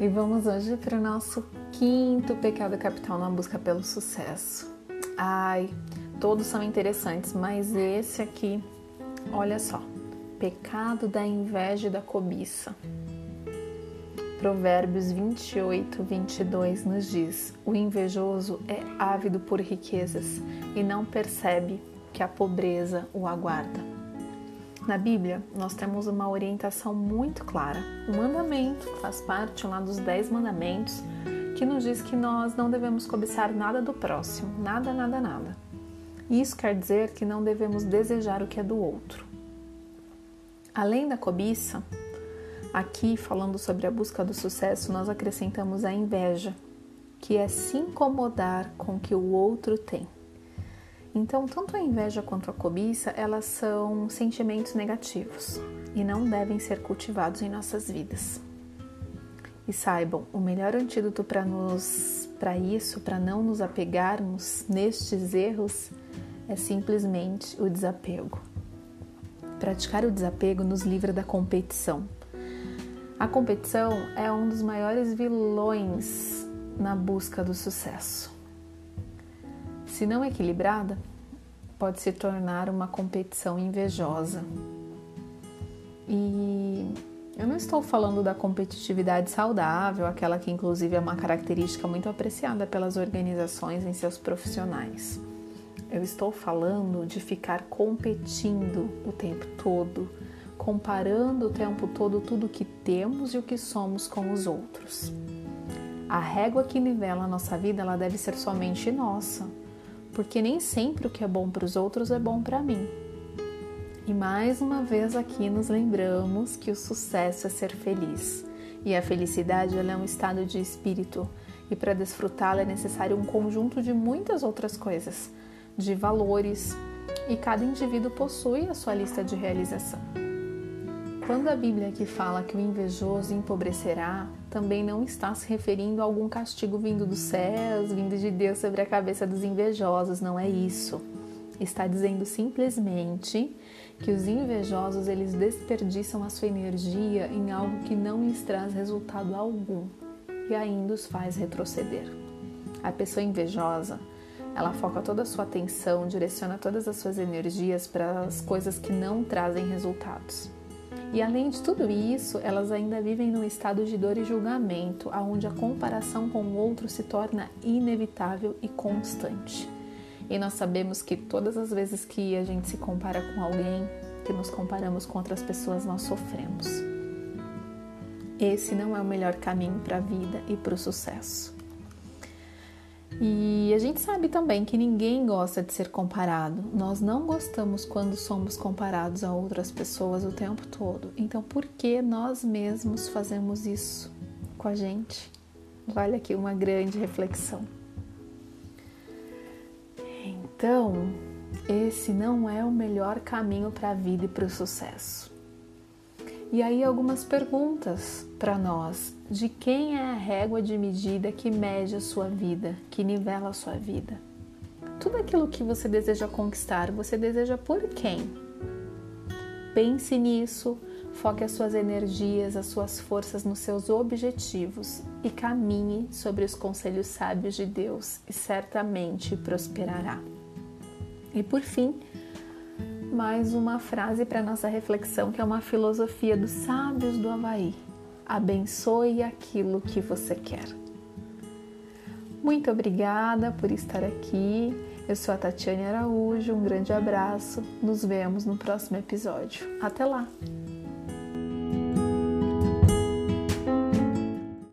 E vamos hoje para o nosso quinto pecado capital na busca pelo sucesso. Ai, todos são interessantes, mas esse aqui, olha só, pecado da inveja e da cobiça. Provérbios 28, 22 nos diz: O invejoso é ávido por riquezas e não percebe que a pobreza o aguarda. Na Bíblia, nós temos uma orientação muito clara, um mandamento que faz parte lá dos Dez Mandamentos, que nos diz que nós não devemos cobiçar nada do próximo, nada, nada, nada. Isso quer dizer que não devemos desejar o que é do outro. Além da cobiça, aqui falando sobre a busca do sucesso, nós acrescentamos a inveja, que é se incomodar com o que o outro tem. Então, tanto a inveja quanto a cobiça, elas são sentimentos negativos e não devem ser cultivados em nossas vidas. E saibam, o melhor antídoto para nos para isso, para não nos apegarmos nestes erros, é simplesmente o desapego. Praticar o desapego nos livra da competição. A competição é um dos maiores vilões na busca do sucesso. Se não equilibrada, pode se tornar uma competição invejosa. E eu não estou falando da competitividade saudável, aquela que inclusive é uma característica muito apreciada pelas organizações em seus profissionais. Eu estou falando de ficar competindo o tempo todo, comparando o tempo todo tudo que temos e o que somos com os outros. A régua que nivela a nossa vida, ela deve ser somente nossa porque nem sempre o que é bom para os outros é bom para mim. E mais uma vez aqui nos lembramos que o sucesso é ser feliz. E a felicidade é um estado de espírito, e para desfrutá-la é necessário um conjunto de muitas outras coisas, de valores, e cada indivíduo possui a sua lista de realização. Quando a Bíblia aqui fala que o invejoso empobrecerá, também não está se referindo a algum castigo vindo dos céus, vindo de Deus sobre a cabeça dos invejosos, não é isso. Está dizendo simplesmente que os invejosos eles desperdiçam a sua energia em algo que não lhes traz resultado algum e ainda os faz retroceder. A pessoa invejosa, ela foca toda a sua atenção, direciona todas as suas energias para as coisas que não trazem resultados. E além de tudo isso, elas ainda vivem num estado de dor e julgamento, onde a comparação com o outro se torna inevitável e constante. E nós sabemos que todas as vezes que a gente se compara com alguém, que nos comparamos com outras pessoas, nós sofremos. Esse não é o melhor caminho para a vida e para o sucesso. E a gente sabe também que ninguém gosta de ser comparado. Nós não gostamos quando somos comparados a outras pessoas o tempo todo. Então, por que nós mesmos fazemos isso com a gente? Vale aqui uma grande reflexão. Então, esse não é o melhor caminho para a vida e para o sucesso. E aí algumas perguntas para nós. De quem é a régua de medida que mede a sua vida, que nivela a sua vida? Tudo aquilo que você deseja conquistar, você deseja por quem? Pense nisso, foque as suas energias, as suas forças nos seus objetivos e caminhe sobre os conselhos sábios de Deus e certamente prosperará. E por fim, mais uma frase para nossa reflexão, que é uma filosofia dos sábios do Havaí. Abençoe aquilo que você quer. Muito obrigada por estar aqui. Eu sou a Tatiane Araújo, um grande abraço. Nos vemos no próximo episódio. Até lá!